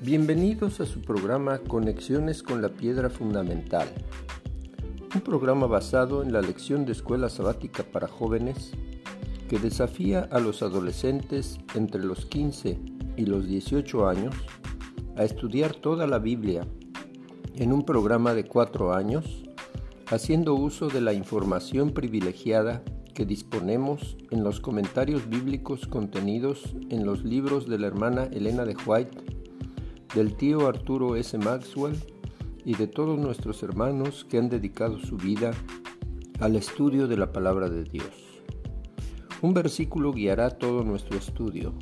Bienvenidos a su programa Conexiones con la Piedra Fundamental, un programa basado en la lección de escuela sabática para jóvenes que desafía a los adolescentes entre los 15 y los 18 años a estudiar toda la Biblia en un programa de cuatro años, haciendo uso de la información privilegiada que disponemos en los comentarios bíblicos contenidos en los libros de la hermana Elena de White del tío Arturo S. Maxwell y de todos nuestros hermanos que han dedicado su vida al estudio de la palabra de Dios. Un versículo guiará todo nuestro estudio.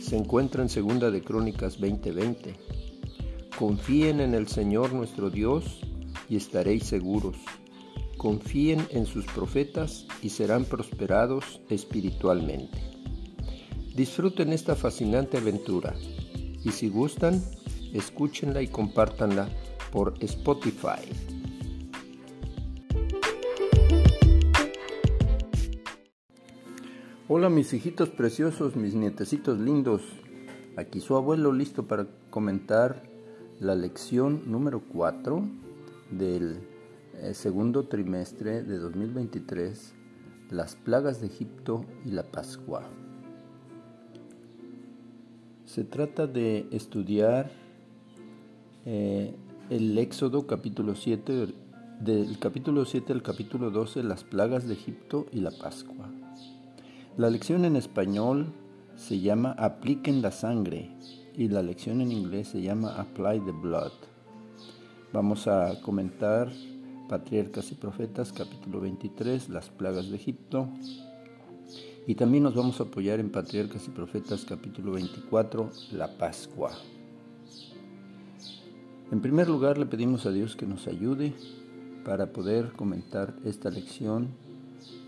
Se encuentra en Segunda de Crónicas 20:20. Confíen en el Señor nuestro Dios y estaréis seguros. Confíen en sus profetas y serán prosperados espiritualmente. Disfruten esta fascinante aventura y si gustan, escúchenla y compártanla por Spotify. Hola mis hijitos preciosos, mis nietecitos lindos. Aquí su abuelo listo para comentar la lección número 4 del eh, segundo trimestre de 2023, las plagas de Egipto y la Pascua. Se trata de estudiar eh, el Éxodo capítulo 7, del capítulo 7 al capítulo 12, las plagas de Egipto y la Pascua. La lección en español se llama Apliquen la sangre y la lección en inglés se llama Apply the Blood. Vamos a comentar Patriarcas y Profetas capítulo 23, las plagas de Egipto. Y también nos vamos a apoyar en Patriarcas y Profetas capítulo 24, la Pascua. En primer lugar, le pedimos a Dios que nos ayude para poder comentar esta lección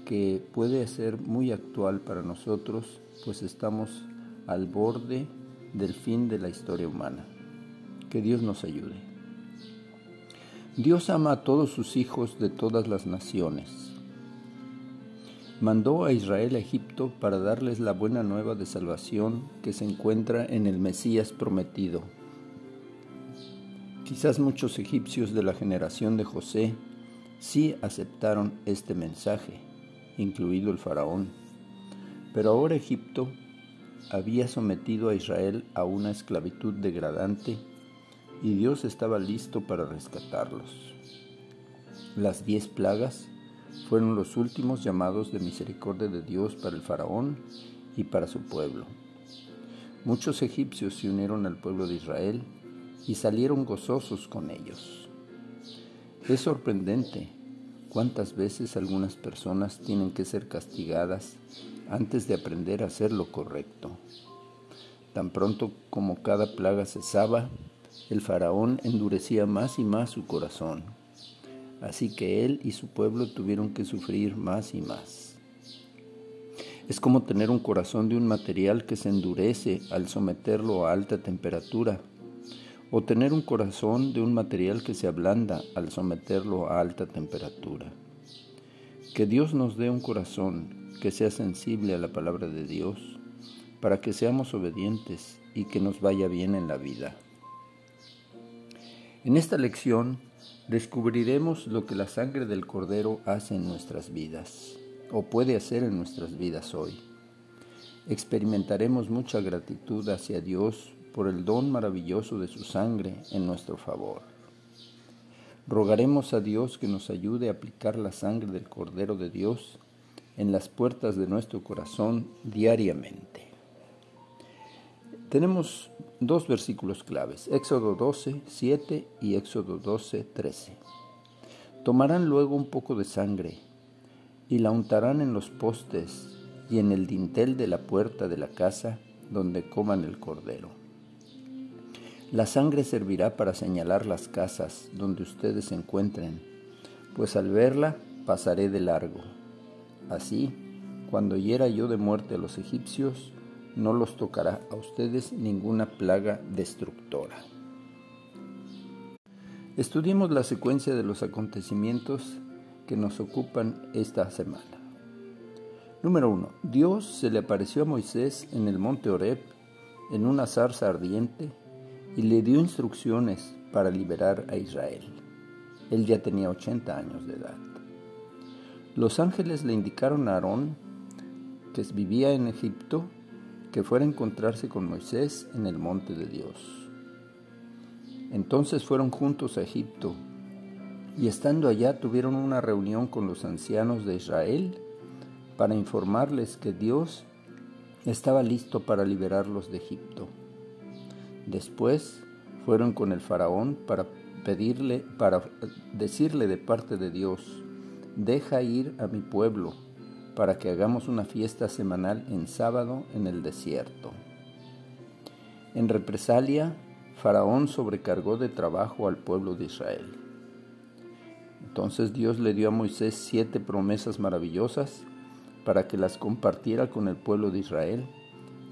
que puede ser muy actual para nosotros, pues estamos al borde del fin de la historia humana. Que Dios nos ayude. Dios ama a todos sus hijos de todas las naciones. Mandó a Israel a Egipto para darles la buena nueva de salvación que se encuentra en el Mesías prometido Quizás muchos egipcios de la generación de José sí aceptaron este mensaje, incluido el faraón. Pero ahora Egipto había sometido a Israel a una esclavitud degradante y Dios estaba listo para rescatarlos. Las diez plagas fueron los últimos llamados de misericordia de Dios para el faraón y para su pueblo. Muchos egipcios se unieron al pueblo de Israel y salieron gozosos con ellos. Es sorprendente cuántas veces algunas personas tienen que ser castigadas antes de aprender a hacer lo correcto. Tan pronto como cada plaga cesaba, el faraón endurecía más y más su corazón. Así que él y su pueblo tuvieron que sufrir más y más. Es como tener un corazón de un material que se endurece al someterlo a alta temperatura o tener un corazón de un material que se ablanda al someterlo a alta temperatura. Que Dios nos dé un corazón que sea sensible a la palabra de Dios para que seamos obedientes y que nos vaya bien en la vida. En esta lección descubriremos lo que la sangre del Cordero hace en nuestras vidas o puede hacer en nuestras vidas hoy. Experimentaremos mucha gratitud hacia Dios por el don maravilloso de su sangre en nuestro favor. Rogaremos a Dios que nos ayude a aplicar la sangre del Cordero de Dios en las puertas de nuestro corazón diariamente. Tenemos dos versículos claves, Éxodo 12, 7 y Éxodo 12, 13. Tomarán luego un poco de sangre y la untarán en los postes y en el dintel de la puerta de la casa donde coman el cordero. La sangre servirá para señalar las casas donde ustedes se encuentren, pues al verla pasaré de largo. Así, cuando hiera yo de muerte a los egipcios, no los tocará a ustedes ninguna plaga destructora. Estudiemos la secuencia de los acontecimientos que nos ocupan esta semana. Número 1. Dios se le apareció a Moisés en el monte Horeb en una zarza ardiente y le dio instrucciones para liberar a Israel. Él ya tenía 80 años de edad. Los ángeles le indicaron a Aarón, que vivía en Egipto, que fuera a encontrarse con Moisés en el monte de Dios. Entonces fueron juntos a Egipto, y estando allá tuvieron una reunión con los ancianos de Israel para informarles que Dios estaba listo para liberarlos de Egipto. Después fueron con el faraón para pedirle, para decirle de parte de Dios, deja ir a mi pueblo para que hagamos una fiesta semanal en sábado en el desierto. En represalia, Faraón sobrecargó de trabajo al pueblo de Israel. Entonces Dios le dio a Moisés siete promesas maravillosas para que las compartiera con el pueblo de Israel,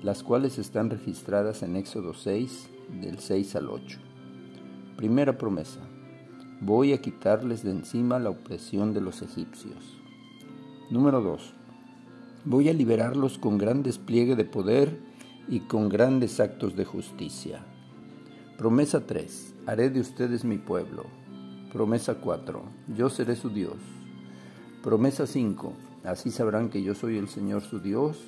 las cuales están registradas en Éxodo 6, del 6 al 8. Primera promesa. Voy a quitarles de encima la opresión de los egipcios. Número 2. Voy a liberarlos con gran despliegue de poder y con grandes actos de justicia. Promesa 3. Haré de ustedes mi pueblo. Promesa 4. Yo seré su Dios. Promesa 5. Así sabrán que yo soy el Señor su Dios,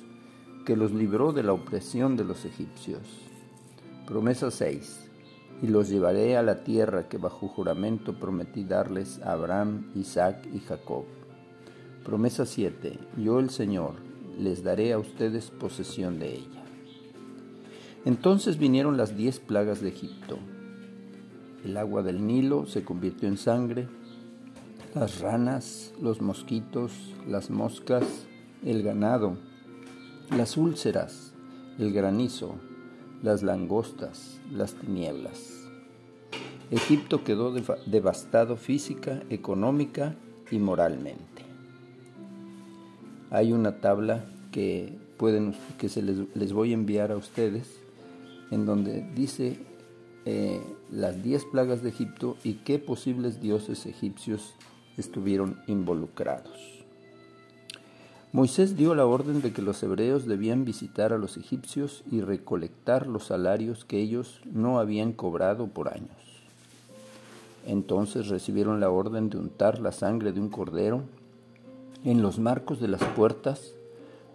que los libró de la opresión de los egipcios. Promesa 6. Y los llevaré a la tierra que bajo juramento prometí darles a Abraham, Isaac y Jacob. Promesa 7. Yo el Señor les daré a ustedes posesión de ella. Entonces vinieron las diez plagas de Egipto. El agua del Nilo se convirtió en sangre, las ranas, los mosquitos, las moscas, el ganado, las úlceras, el granizo, las langostas, las tinieblas. Egipto quedó devastado física, económica y moralmente. Hay una tabla que pueden que se les, voy a enviar a ustedes en donde dice eh, las diez plagas de Egipto y qué posibles dioses egipcios estuvieron involucrados. Moisés dio la orden de que los hebreos debían visitar a los egipcios y recolectar los salarios que ellos no habían cobrado por años. Entonces recibieron la orden de untar la sangre de un cordero en los marcos de las puertas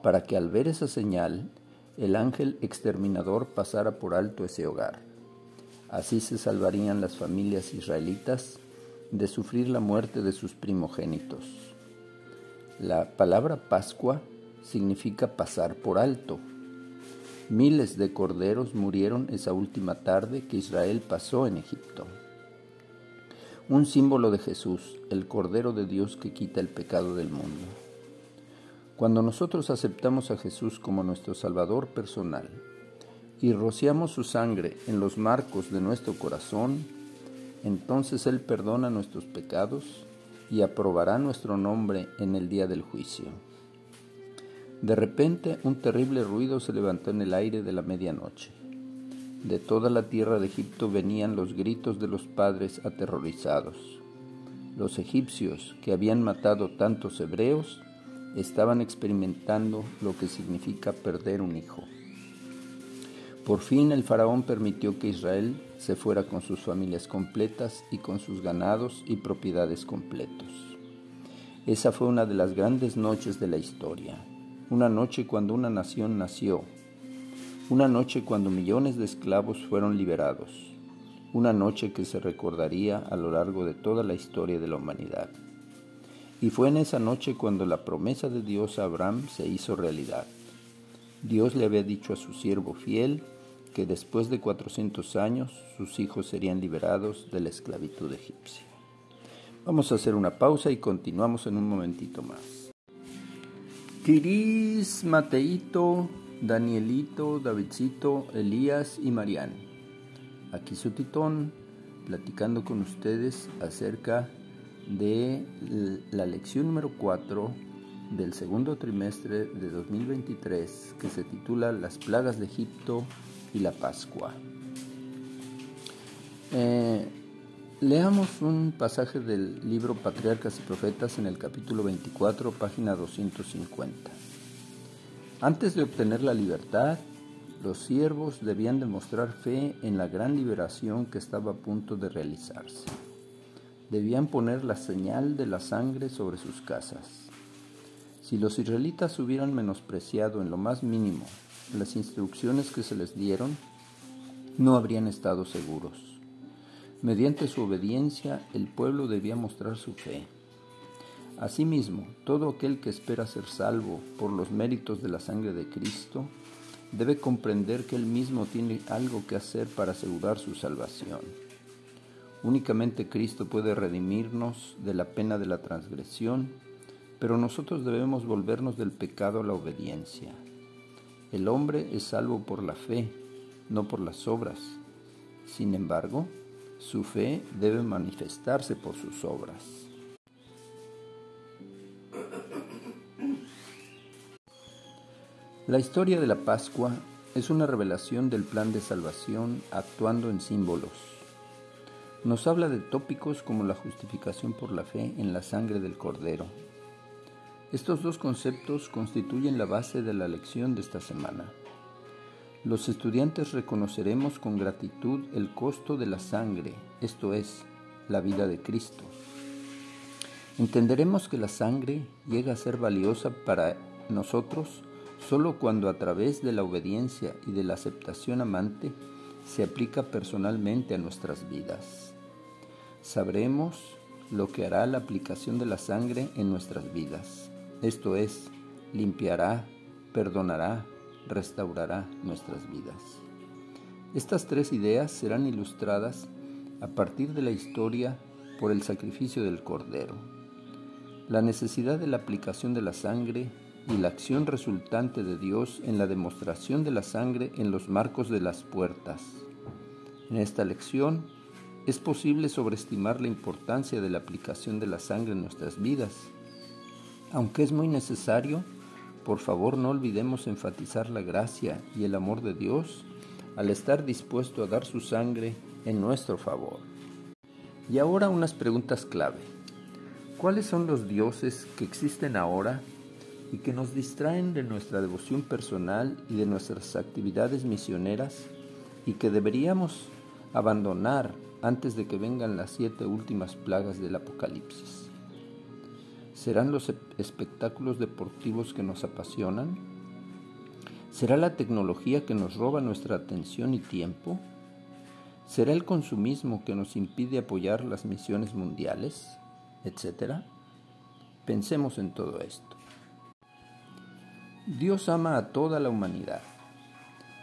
para que al ver esa señal el ángel exterminador pasara por alto ese hogar. Así se salvarían las familias israelitas de sufrir la muerte de sus primogénitos. La palabra Pascua significa pasar por alto. Miles de corderos murieron esa última tarde que Israel pasó en Egipto. Un símbolo de Jesús, el Cordero de Dios que quita el pecado del mundo. Cuando nosotros aceptamos a Jesús como nuestro Salvador personal y rociamos su sangre en los marcos de nuestro corazón, entonces Él perdona nuestros pecados y aprobará nuestro nombre en el día del juicio. De repente un terrible ruido se levantó en el aire de la medianoche. De toda la tierra de Egipto venían los gritos de los padres aterrorizados. Los egipcios que habían matado tantos hebreos estaban experimentando lo que significa perder un hijo. Por fin el faraón permitió que Israel se fuera con sus familias completas y con sus ganados y propiedades completos. Esa fue una de las grandes noches de la historia, una noche cuando una nación nació, una noche cuando millones de esclavos fueron liberados, una noche que se recordaría a lo largo de toda la historia de la humanidad. Y fue en esa noche cuando la promesa de Dios a Abraham se hizo realidad. Dios le había dicho a su siervo fiel que después de 400 años sus hijos serían liberados de la esclavitud egipcia. Vamos a hacer una pausa y continuamos en un momentito más. Kiris, Mateito, Danielito, Davidcito, Elías y Marián. Aquí su titón, platicando con ustedes acerca de la lección número 4 del segundo trimestre de 2023 que se titula Las plagas de Egipto y la Pascua. Eh, leamos un pasaje del libro Patriarcas y Profetas en el capítulo 24, página 250. Antes de obtener la libertad, los siervos debían demostrar fe en la gran liberación que estaba a punto de realizarse. Debían poner la señal de la sangre sobre sus casas. Si los israelitas hubieran menospreciado en lo más mínimo las instrucciones que se les dieron, no habrían estado seguros. Mediante su obediencia, el pueblo debía mostrar su fe. Asimismo, todo aquel que espera ser salvo por los méritos de la sangre de Cristo debe comprender que él mismo tiene algo que hacer para asegurar su salvación. Únicamente Cristo puede redimirnos de la pena de la transgresión, pero nosotros debemos volvernos del pecado a la obediencia. El hombre es salvo por la fe, no por las obras. Sin embargo, su fe debe manifestarse por sus obras. La historia de la Pascua es una revelación del plan de salvación actuando en símbolos. Nos habla de tópicos como la justificación por la fe en la sangre del Cordero, estos dos conceptos constituyen la base de la lección de esta semana. Los estudiantes reconoceremos con gratitud el costo de la sangre, esto es, la vida de Cristo. Entenderemos que la sangre llega a ser valiosa para nosotros solo cuando a través de la obediencia y de la aceptación amante se aplica personalmente a nuestras vidas. Sabremos lo que hará la aplicación de la sangre en nuestras vidas esto es, limpiará, perdonará, restaurará nuestras vidas. Estas tres ideas serán ilustradas a partir de la historia por el sacrificio del Cordero, la necesidad de la aplicación de la sangre y la acción resultante de Dios en la demostración de la sangre en los marcos de las puertas. En esta lección es posible sobreestimar la importancia de la aplicación de la sangre en nuestras vidas aunque es muy necesario, por favor no olvidemos enfatizar la gracia y el amor de Dios al estar dispuesto a dar su sangre en nuestro favor. Y ahora unas preguntas clave. ¿Cuáles son los dioses que existen ahora y que nos distraen de nuestra devoción personal y de nuestras actividades misioneras y que deberíamos abandonar antes de que vengan las siete últimas plagas del Apocalipsis? ¿Serán los espectáculos deportivos que nos apasionan? ¿Será la tecnología que nos roba nuestra atención y tiempo? ¿Será el consumismo que nos impide apoyar las misiones mundiales? Etcétera. Pensemos en todo esto. Dios ama a toda la humanidad.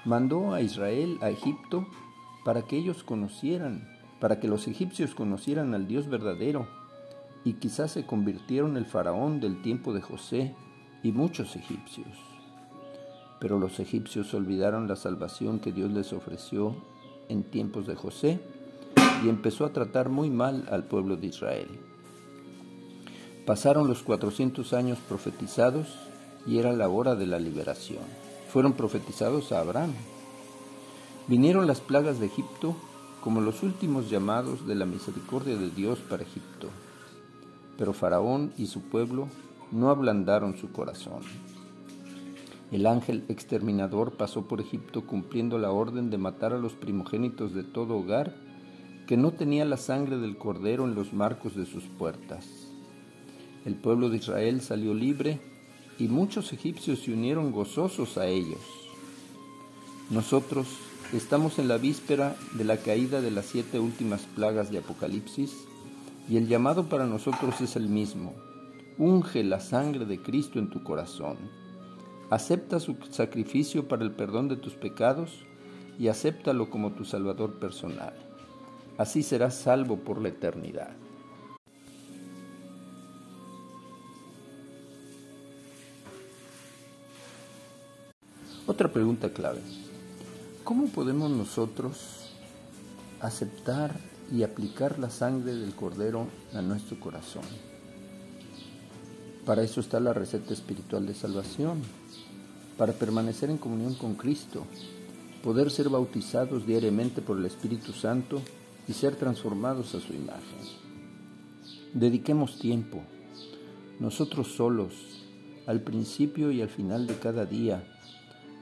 Mandó a Israel a Egipto para que ellos conocieran, para que los egipcios conocieran al Dios verdadero y quizás se convirtieron el faraón del tiempo de José y muchos egipcios. Pero los egipcios olvidaron la salvación que Dios les ofreció en tiempos de José y empezó a tratar muy mal al pueblo de Israel. Pasaron los 400 años profetizados y era la hora de la liberación. Fueron profetizados a Abraham. Vinieron las plagas de Egipto como los últimos llamados de la misericordia de Dios para Egipto. Pero Faraón y su pueblo no ablandaron su corazón. El ángel exterminador pasó por Egipto cumpliendo la orden de matar a los primogénitos de todo hogar que no tenía la sangre del cordero en los marcos de sus puertas. El pueblo de Israel salió libre y muchos egipcios se unieron gozosos a ellos. Nosotros estamos en la víspera de la caída de las siete últimas plagas de Apocalipsis y el llamado para nosotros es el mismo. Unge la sangre de Cristo en tu corazón. Acepta su sacrificio para el perdón de tus pecados y acéptalo como tu Salvador personal. Así serás salvo por la eternidad. Otra pregunta clave. ¿Cómo podemos nosotros aceptar y aplicar la sangre del cordero a nuestro corazón. Para eso está la receta espiritual de salvación, para permanecer en comunión con Cristo, poder ser bautizados diariamente por el Espíritu Santo y ser transformados a su imagen. Dediquemos tiempo, nosotros solos, al principio y al final de cada día,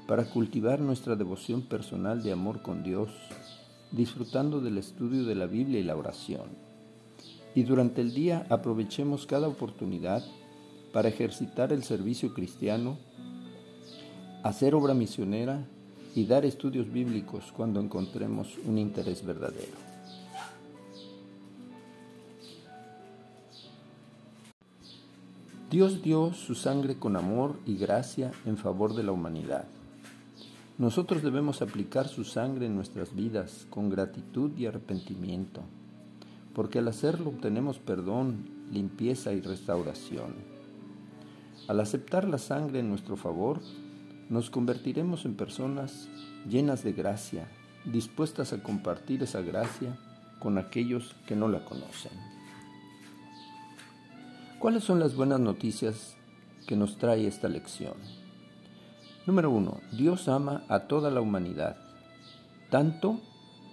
para cultivar nuestra devoción personal de amor con Dios, disfrutando del estudio de la Biblia y la oración. Y durante el día aprovechemos cada oportunidad para ejercitar el servicio cristiano, hacer obra misionera y dar estudios bíblicos cuando encontremos un interés verdadero. Dios dio su sangre con amor y gracia en favor de la humanidad. Nosotros debemos aplicar su sangre en nuestras vidas con gratitud y arrepentimiento, porque al hacerlo obtenemos perdón, limpieza y restauración. Al aceptar la sangre en nuestro favor, nos convertiremos en personas llenas de gracia, dispuestas a compartir esa gracia con aquellos que no la conocen. ¿Cuáles son las buenas noticias que nos trae esta lección? Número uno, Dios ama a toda la humanidad, tanto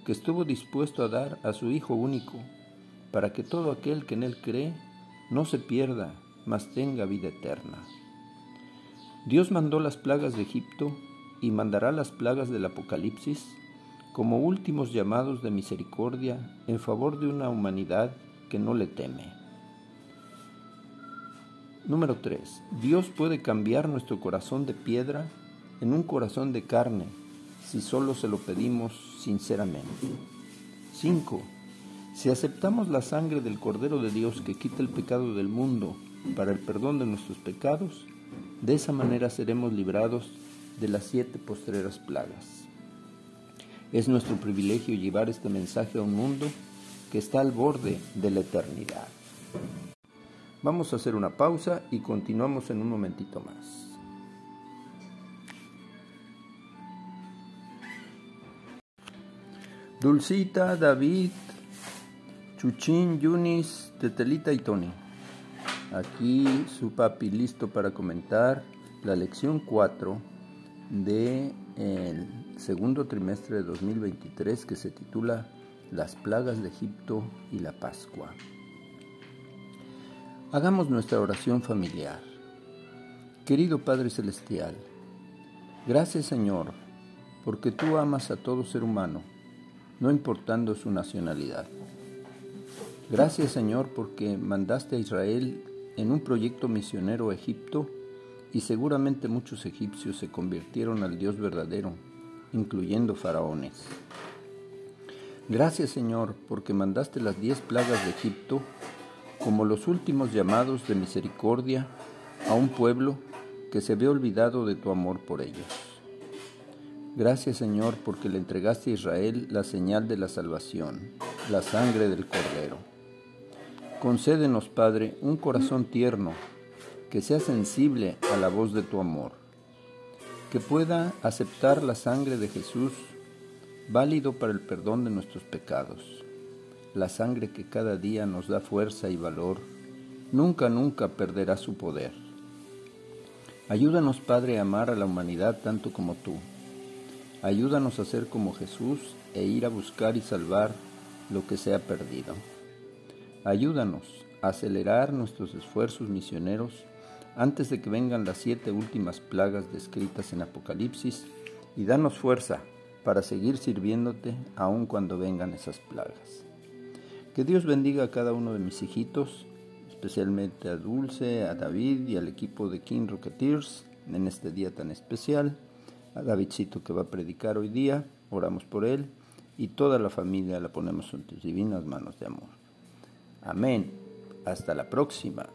que estuvo dispuesto a dar a su Hijo único, para que todo aquel que en Él cree no se pierda, mas tenga vida eterna. Dios mandó las plagas de Egipto y mandará las plagas del Apocalipsis como últimos llamados de misericordia en favor de una humanidad que no le teme. Número 3. Dios puede cambiar nuestro corazón de piedra en un corazón de carne si solo se lo pedimos sinceramente. 5. Si aceptamos la sangre del Cordero de Dios que quita el pecado del mundo para el perdón de nuestros pecados, de esa manera seremos librados de las siete postreras plagas. Es nuestro privilegio llevar este mensaje a un mundo que está al borde de la eternidad. Vamos a hacer una pausa y continuamos en un momentito más. Dulcita, David, Chuchín, Yunis, Tetelita y Tony. Aquí su papi listo para comentar la lección 4 del segundo trimestre de 2023 que se titula Las plagas de Egipto y la Pascua. Hagamos nuestra oración familiar. Querido Padre Celestial, gracias Señor, porque tú amas a todo ser humano, no importando su nacionalidad. Gracias Señor porque mandaste a Israel en un proyecto misionero a Egipto y seguramente muchos egipcios se convirtieron al Dios verdadero, incluyendo faraones. Gracias Señor porque mandaste las diez plagas de Egipto como los últimos llamados de misericordia a un pueblo que se ve olvidado de tu amor por ellos. Gracias Señor porque le entregaste a Israel la señal de la salvación, la sangre del Cordero. Concédenos, Padre, un corazón tierno, que sea sensible a la voz de tu amor, que pueda aceptar la sangre de Jesús, válido para el perdón de nuestros pecados la sangre que cada día nos da fuerza y valor, nunca, nunca perderá su poder. Ayúdanos, Padre, a amar a la humanidad tanto como tú. Ayúdanos a ser como Jesús e ir a buscar y salvar lo que se ha perdido. Ayúdanos a acelerar nuestros esfuerzos misioneros antes de que vengan las siete últimas plagas descritas en Apocalipsis y danos fuerza para seguir sirviéndote aun cuando vengan esas plagas. Que Dios bendiga a cada uno de mis hijitos, especialmente a Dulce, a David y al equipo de King Rocketeers en este día tan especial. A Davidcito que va a predicar hoy día, oramos por él y toda la familia la ponemos en tus divinas manos de amor. Amén. Hasta la próxima.